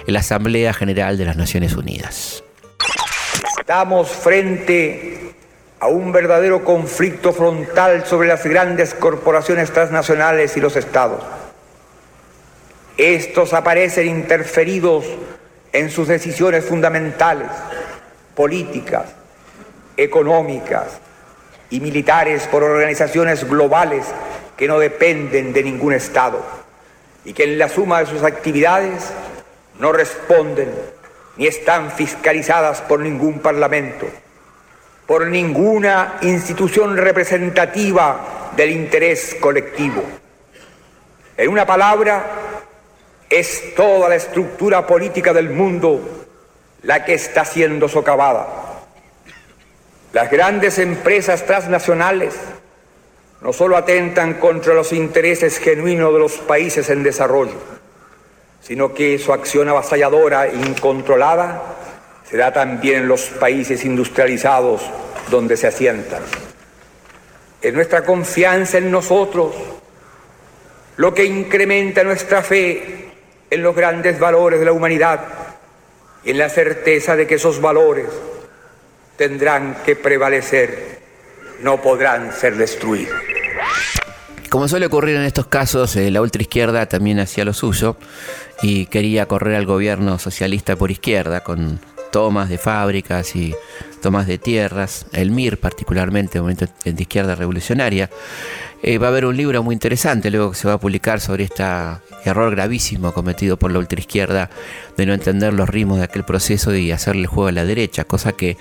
en la Asamblea General de las Naciones Unidas. Estamos frente a un verdadero conflicto frontal sobre las grandes corporaciones transnacionales y los estados. Estos aparecen interferidos en sus decisiones fundamentales, políticas, económicas y militares por organizaciones globales que no dependen de ningún Estado y que en la suma de sus actividades no responden ni están fiscalizadas por ningún parlamento, por ninguna institución representativa del interés colectivo. En una palabra, es toda la estructura política del mundo la que está siendo socavada. Las grandes empresas transnacionales no solo atentan contra los intereses genuinos de los países en desarrollo, sino que su acción avasalladora e incontrolada se da también en los países industrializados donde se asientan. Es nuestra confianza en nosotros lo que incrementa nuestra fe en los grandes valores de la humanidad y en la certeza de que esos valores tendrán que prevalecer, no podrán ser destruidos. Como suele ocurrir en estos casos, eh, la ultraizquierda también hacía lo suyo y quería correr al gobierno socialista por izquierda con tomas de fábricas y tomas de tierras, el MIR particularmente, movimiento de izquierda revolucionaria. Eh, va a haber un libro muy interesante luego que se va a publicar sobre este error gravísimo cometido por la ultraizquierda de no entender los ritmos de aquel proceso y hacerle el juego a la derecha, cosa que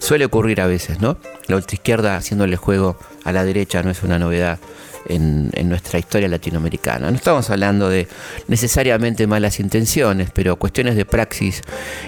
suele ocurrir a veces, ¿no? La ultraizquierda haciéndole juego a la derecha no es una novedad en, nuestra historia latinoamericana. No estamos hablando de necesariamente malas intenciones, pero cuestiones de praxis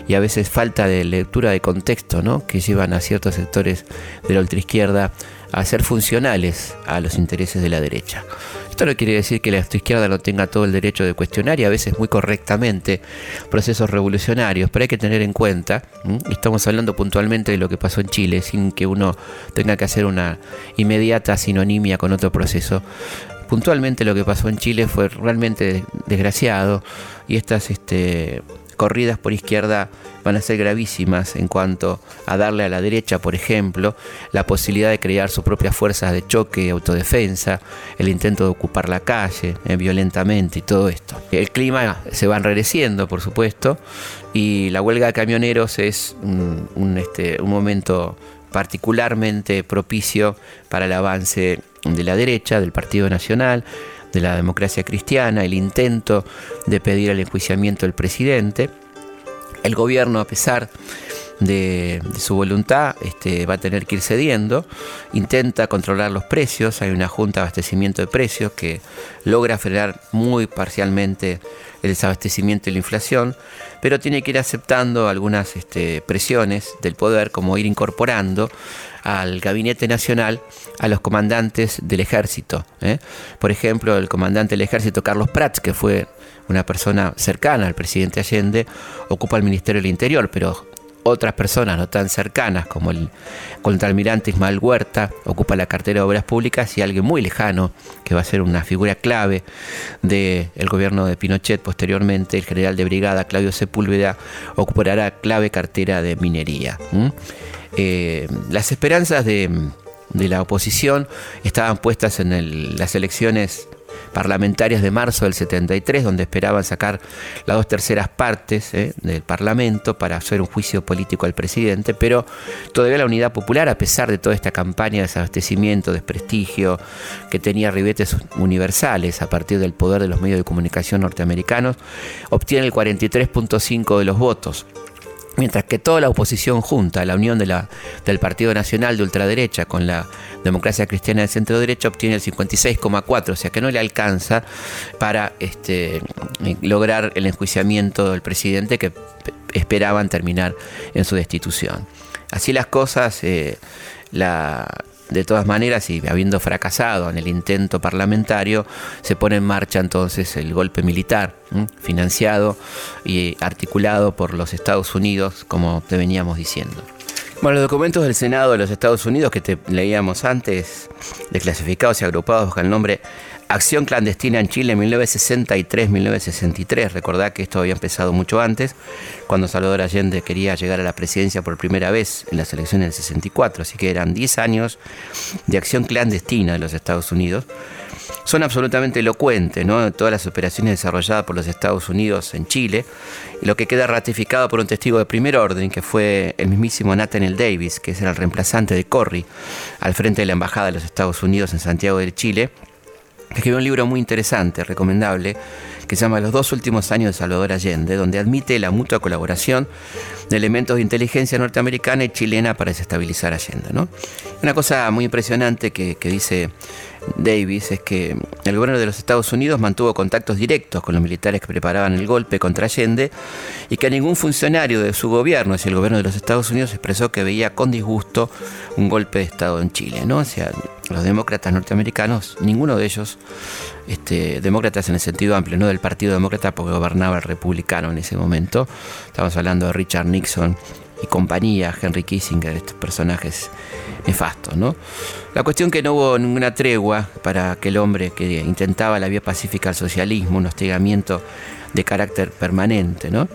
y a veces falta de lectura de contexto ¿no? que llevan a ciertos sectores de la ultraizquierda a ser funcionales a los intereses de la derecha. Esto no quiere decir que la izquierda no tenga todo el derecho de cuestionar y a veces muy correctamente procesos revolucionarios, pero hay que tener en cuenta, estamos hablando puntualmente de lo que pasó en Chile, sin que uno tenga que hacer una inmediata sinonimia con otro proceso, puntualmente lo que pasó en Chile fue realmente desgraciado y estas este, corridas por izquierda van a ser gravísimas en cuanto a darle a la derecha, por ejemplo, la posibilidad de crear sus propias fuerzas de choque autodefensa, el intento de ocupar la calle eh, violentamente y todo esto. El clima se va enrareciendo, por supuesto, y la huelga de camioneros es un, este, un momento particularmente propicio para el avance de la derecha, del Partido Nacional, de la democracia cristiana, el intento de pedir el enjuiciamiento del presidente. El gobierno, a pesar de, su voluntad, este, va a tener que ir cediendo, intenta controlar los precios, hay una junta de abastecimiento de precios que logra frenar muy parcialmente el desabastecimiento y la inflación, pero tiene que ir aceptando algunas este, presiones del poder, como ir incorporando al gabinete nacional a los comandantes del ejército. ¿eh? Por ejemplo, el comandante del ejército Carlos Prats, que fue una persona cercana al presidente Allende, ocupa el Ministerio del Interior, pero otras personas no tan cercanas como el contraalmirante Ismael Huerta ocupa la cartera de Obras Públicas y alguien muy lejano que va a ser una figura clave del gobierno de Pinochet posteriormente, el general de brigada Claudio Sepúlveda ocupará clave cartera de minería. Eh, las esperanzas de, la oposición estaban puestas en las elecciones parlamentarias de marzo del 73, donde esperaban sacar las dos terceras partes eh, del Parlamento para hacer un juicio político al presidente, pero todavía la Unidad Popular, a pesar de toda esta campaña de desabastecimiento, desprestigio, que tenía ribetes universales a partir del poder de los medios de comunicación norteamericanos, obtiene el 43.5 de los votos mientras que toda la oposición junta, la unión del Partido Nacional de ultraderecha con la democracia cristiana de centro derecha, obtiene el 56,4, o sea que no le alcanza para este, lograr el enjuiciamiento del presidente que esperaban terminar en su destitución. Así las cosas, eh, la, de todas maneras, y habiendo fracasado en el intento parlamentario, se pone en marcha entonces el golpe militar, financiado y articulado por los Estados Unidos, como te veníamos diciendo. Bueno, los documentos del Senado de los Estados Unidos que te leíamos antes, desclasificados y agrupados bajo el nombre Acción clandestina en Chile 1963-1963. Recordá que esto había empezado mucho antes, cuando Salvador Allende quería llegar a la presidencia por primera vez en las elecciones del 64. Así que eran 10 años de acción clandestina de los Estados Unidos. Son absolutamente elocuentes, ¿no? Todas las operaciones desarrolladas por los Estados Unidos en Chile, lo que queda ratificado por un testigo de primer orden, que fue el mismísimo Nathaniel Davis, que era el reemplazante de Corry al frente de la Embajada de los Estados Unidos en Santiago de Chile escribió un libro muy interesante, recomendable, que se llama Los dos últimos años de Salvador Allende, donde admite la mutua colaboración de elementos de inteligencia norteamericana y chilena para desestabilizar Allende. ¿no? Una cosa muy impresionante que, que dice Davis es que el gobierno de los Estados Unidos mantuvo contactos directos con los militares que preparaban el golpe contra Allende y que ningún funcionario de su gobierno, es el gobierno de los Estados Unidos, expresó que veía con disgusto un golpe de Estado en Chile. ¿no? O sea, los demócratas norteamericanos, ninguno de ellos, este, demócratas en el sentido amplio, no del Partido Demócrata porque gobernaba el republicano en ese momento, estamos hablando de Richard Nixon y compañía, Henry Kissinger, estos personajes nefastos, ¿no? La cuestión que no hubo ninguna tregua para aquel hombre que intentaba la vía pacífica al socialismo, un hostigamiento de carácter permanente, ¿no?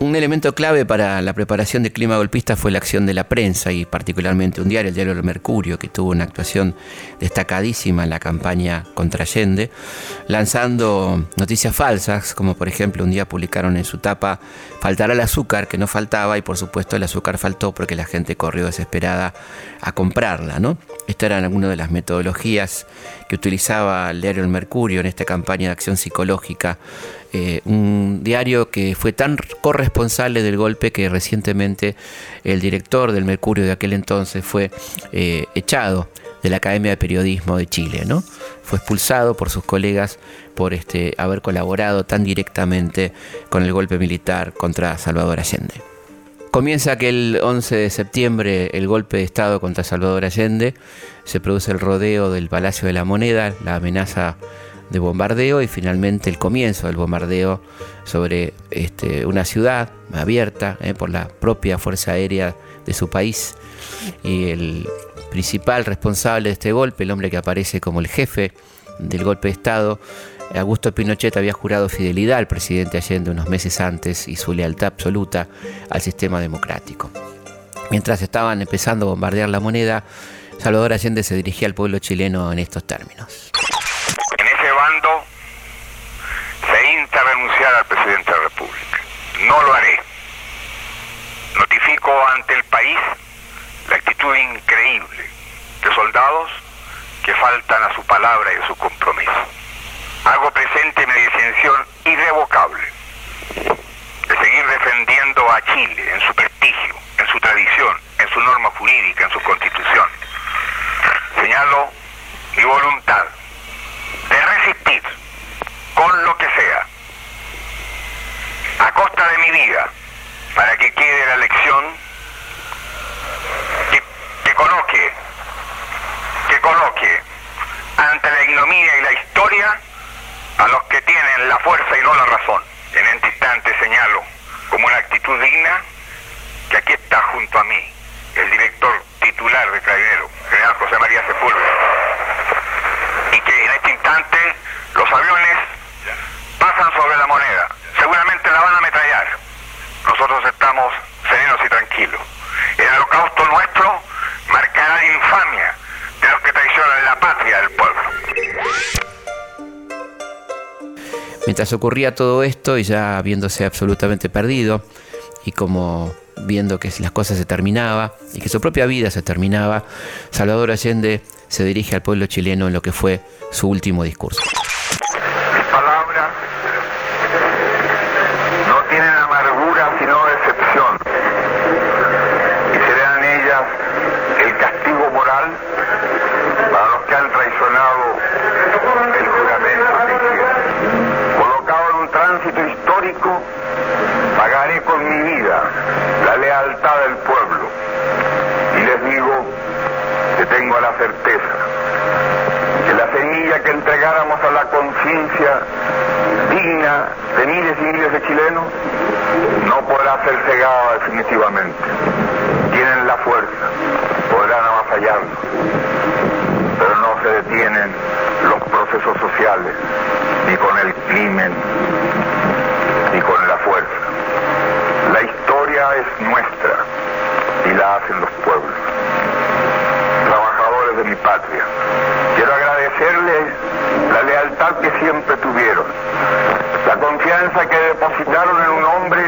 Un elemento clave para la preparación del clima golpista fue la acción de la prensa y particularmente un diario, el diario El Mercurio, que tuvo una actuación destacadísima en la campaña contra Allende, lanzando noticias falsas, como por ejemplo un día publicaron en su tapa faltará el azúcar, que no faltaba, y por supuesto el azúcar faltó porque la gente corrió desesperada a comprarla. ¿no? Estas eran algunas de las metodologías que utilizaba el diario El Mercurio en esta campaña de acción psicológica eh, un diario que fue tan corresponsable del golpe que recientemente el director del Mercurio de aquel entonces fue eh, echado de la Academia de Periodismo de Chile, ¿no? Fue expulsado por sus colegas por este, haber colaborado tan directamente con el golpe militar contra Salvador Allende. Comienza aquel 11 de septiembre el golpe de Estado contra Salvador Allende, se produce el rodeo del Palacio de la Moneda, la amenaza de bombardeo y finalmente el comienzo del bombardeo sobre este, una ciudad abierta eh, por la propia Fuerza Aérea de su país. Y el principal responsable de este golpe, el hombre que aparece como el jefe del golpe de Estado, Augusto Pinochet había jurado fidelidad al presidente Allende unos meses antes y su lealtad absoluta al sistema democrático. Mientras estaban empezando a bombardear la moneda, Salvador Allende se dirigía al pueblo chileno en estos términos se insta a renunciar al presidente de la República. No lo haré. Notifico ante el país la actitud increíble de soldados que faltan a su palabra y a su compromiso. Hago presente mi distinción irrevocable de seguir defendiendo a Chile en su prestigio, en su tradición, en su norma jurídica, en su constitución. Señalo mi voluntad de resistir con lo que sea, a costa de mi vida, para que quede la lección que, que coloque, que coloque ante la ignominia y la historia a los que tienen la fuerza y no la razón. En este instante señalo como una actitud digna que aquí de Carabinero, general José María Sepúlveda, y que en este instante los aviones pasan sobre la moneda. Seguramente la van a ametrallar. Nosotros estamos serenos y tranquilos. El holocausto nuestro marcará la infamia de los que traicionan la patria del pueblo. Mientras ocurría todo esto y ya viéndose absolutamente perdido y como viendo que las cosas se terminaban y que su propia vida se terminaba, Salvador Allende se dirige al pueblo chileno en lo que fue su último discurso. Mis palabras no tienen amargura sino decepción y serán ellas el castigo moral para los que han traicionado el juramento que hicieron. Colocado en un tránsito histórico, pagaré con mi vida la lealtad del pueblo y les digo que tengo la certeza que la semilla que entregáramos a la conciencia digna de miles y miles de chilenos no podrá ser cegada definitivamente. Tienen la fuerza, podrán avasallarnos, pero no se detienen los procesos sociales, ni con el crimen, ni con la fuerza. La historia es nuestra y la hacen los pueblos. Trabajadores de mi patria, quiero agradecerles la lealtad que siempre tuvieron, la confianza que depositaron en un hombre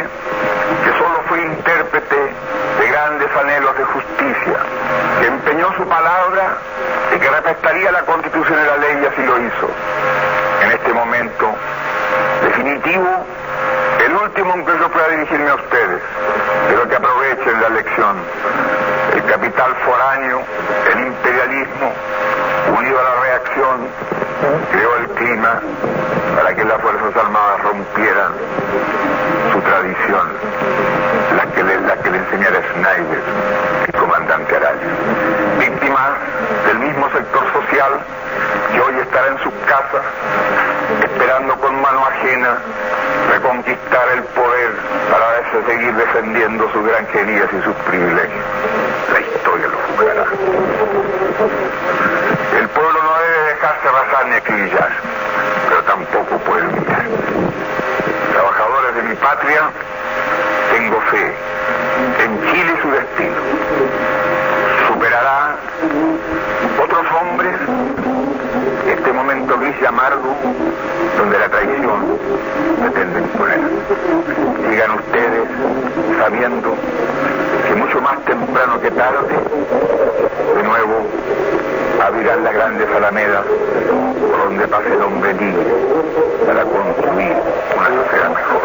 que solo fue intérprete de grandes anhelos de justicia, que empeñó su palabra y que respetaría la constitución y la ley y así lo hizo. En este momento definitivo, el último en que yo pueda dirigirme a ustedes, pero que aprovechen la lección. El capital foráneo, el imperialismo, unido a la reacción, creó el clima para que las Fuerzas Armadas su tradición, la que le, la que le enseñara Schneider, el comandante Araya. Víctimas del mismo sector social que hoy estará en sus casas esperando con mano ajena reconquistar el poder para seguir defendiendo sus granjerías y sus privilegios. La historia lo juzgará. El pueblo no debe dejarse arrasar ni acribillar, pero tampoco puede mirar. Tengo fe en Chile su destino. Superará otros hombres este momento gris y amargo donde la traición pretende imponer. Sigan ustedes sabiendo que mucho más temprano que tarde, de nuevo abrirán las grandes alamedas por donde pase el hombre libre para construir una sociedad mejor.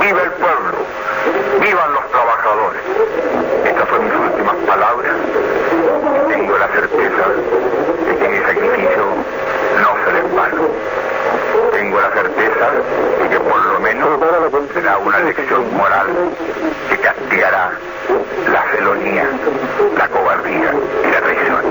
¡Viva el pueblo! ¡Vivan los trabajadores! Estas son mis últimas palabras tengo la certeza de que mi sacrificio no será en vano. Tengo la certeza de que por lo menos será una lección moral que castigará la felonía, la cobardía y la traición.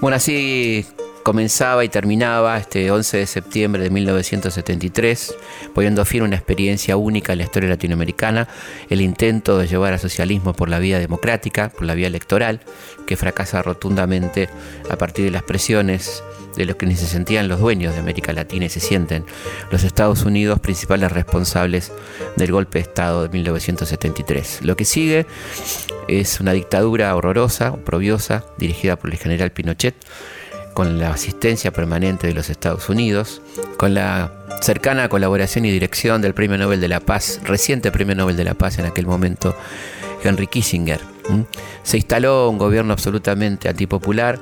Bueno, así comenzaba y terminaba este 11 de septiembre de 1973, poniendo fin a una experiencia única en la historia latinoamericana, el intento de llevar al socialismo por la vía democrática, por la vía electoral, que fracasa rotundamente a partir de las presiones de los que ni se sentían los dueños de América Latina y se sienten los Estados Unidos principales responsables del golpe de Estado de 1973. Lo que sigue es una dictadura horrorosa, oprobiosa, dirigida por el general Pinochet, con la asistencia permanente de los Estados Unidos, con la cercana colaboración y dirección del Premio Nobel de la Paz, reciente Premio Nobel de la Paz en aquel momento, Henry Kissinger. Se instaló un gobierno absolutamente antipopular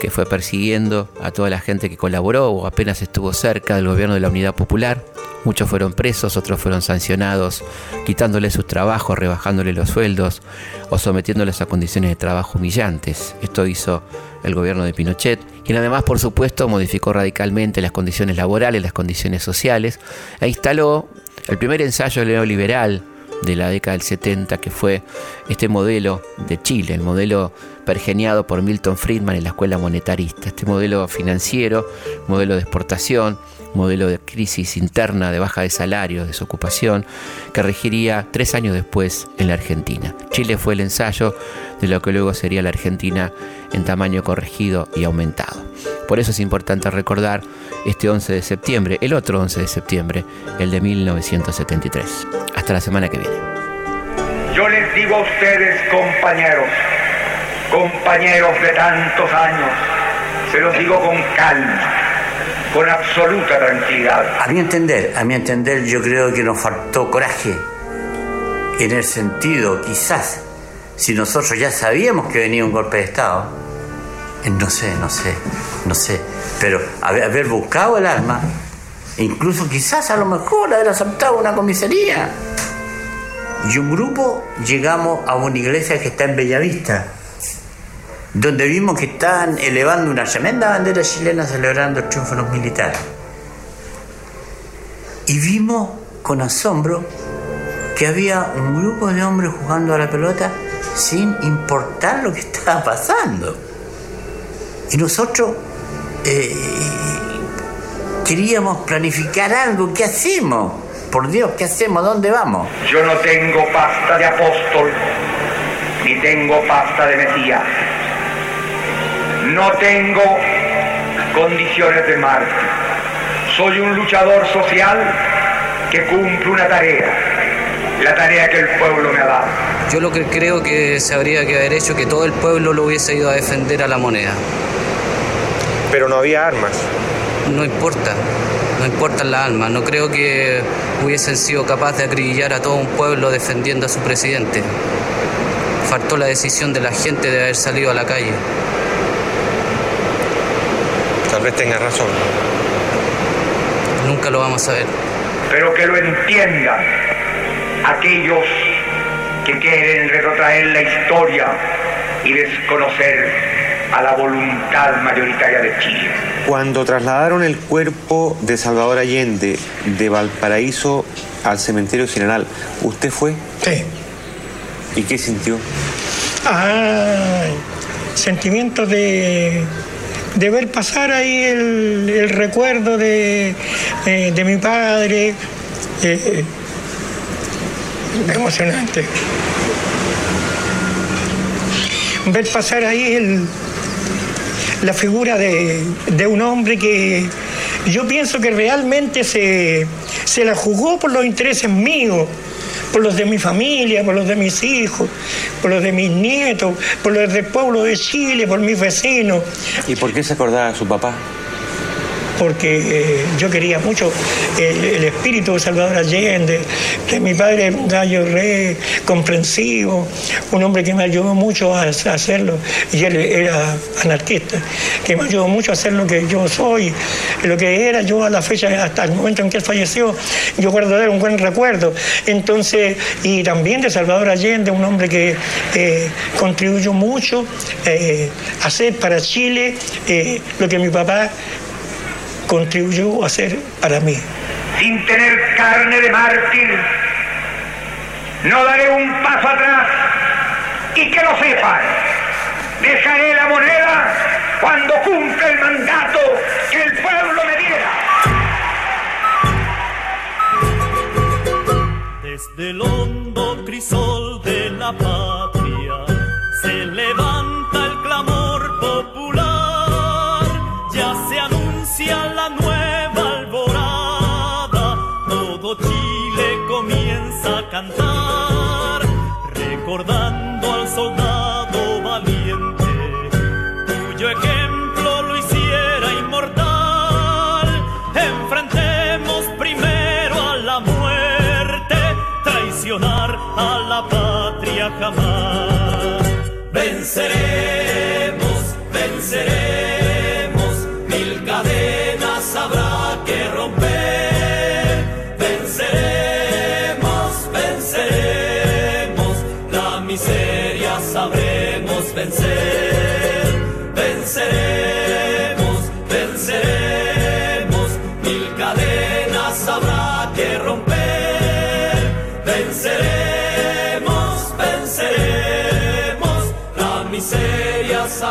que fue persiguiendo a toda la gente que colaboró o apenas estuvo cerca del gobierno de la Unidad Popular. Muchos fueron presos, otros fueron sancionados, quitándoles sus trabajos, rebajándoles los sueldos o sometiéndoles a condiciones de trabajo humillantes. Esto hizo el gobierno de Pinochet, quien además, por supuesto, modificó radicalmente las condiciones laborales, las condiciones sociales, e instaló el primer ensayo neoliberal de la década del 70, que fue este modelo de Chile, el modelo pergeniado por Milton Friedman en la escuela monetarista, este modelo financiero, modelo de exportación, modelo de crisis interna, de baja de salarios, desocupación, que regiría tres años después en la Argentina. Chile fue el ensayo de lo que luego sería la Argentina en tamaño corregido y aumentado. Por eso es importante recordar este 11 de septiembre, el otro 11 de septiembre, el de 1973. Hasta la semana que viene. Yo les digo a ustedes, compañeros, compañeros de tantos años, se los digo con calma, con absoluta tranquilidad. A mi entender, a mi entender, yo creo que nos faltó coraje. En el sentido, quizás, si nosotros ya sabíamos que venía un golpe de Estado, eh, no sé, no sé, no sé, pero haber, buscado el arma, incluso quizás a lo mejor haber asaltado una comisaría. Y un grupo llegamos a una iglesia que está en Bellavista, donde vimos que estaban elevando una tremenda bandera chilena celebrando el triunfo de los militares. Y vimos con asombro que había un grupo de hombres jugando a la pelota sin importar lo que estaba pasando. Y nosotros eh, queríamos planificar algo. ¿Qué hacemos? Por Dios, ¿qué hacemos? ¿Dónde vamos? Yo no tengo pasta de apóstol, ni tengo pasta de Mesías. No tengo condiciones de mártir. Soy un luchador social que cumple una tarea, la tarea que el pueblo me ha dado. Yo lo que creo que se habría que haber hecho que todo el pueblo lo hubiese ido a defender a la moneda. Pero no había armas. No importa, no importan las armas. No creo que hubiesen sido capaces de acribillar a todo un pueblo defendiendo a su presidente. Faltó la decisión de la gente de haber salido a la calle. Tal vez tenga razón. Nunca lo vamos a ver. Pero que lo entiendan aquellos que quieren retrotraer la historia y desconocer a la voluntad mayoritaria de Chile. Cuando trasladaron el cuerpo de Salvador Allende de Valparaíso al cementerio general, ¿usted fue? Sí. ¿Y qué sintió? Ah, sentimientos de, de ver pasar ahí el, recuerdo de, eh, de mi padre. eh, emocionante. Ver pasar ahí el, la figura de, de un hombre que yo pienso que realmente se, se la jugó por los intereses míos, por los de mi familia, por los de mis hijos, por los de mis nietos, por los del pueblo de Chile, por mis vecinos, ¿Y por qué se acordaba de su papá? Porque eh, yo quería mucho el, el espíritu de Salvador Allende, que mi padre era un gallo re comprensivo, un hombre que me ayudó mucho a, hacerlo, y él era anarquista, que me ayudó mucho a hacer lo que yo soy, lo que era yo a la fecha, hasta el momento en que él falleció, yo guardo de él un buen recuerdo. Entonces, y también de Salvador Allende, un hombre que eh, contribuyó mucho eh, a hacer para Chile lo que mi papá contribuyó a hacer para mí. Sin tener carne de mártir, no daré un paso atrás y que lo sepan. Dejaré la moneda cuando cumpla el mandato que el pueblo me diera. Desde el hondo crisol de la patria Venceremos, venceremos,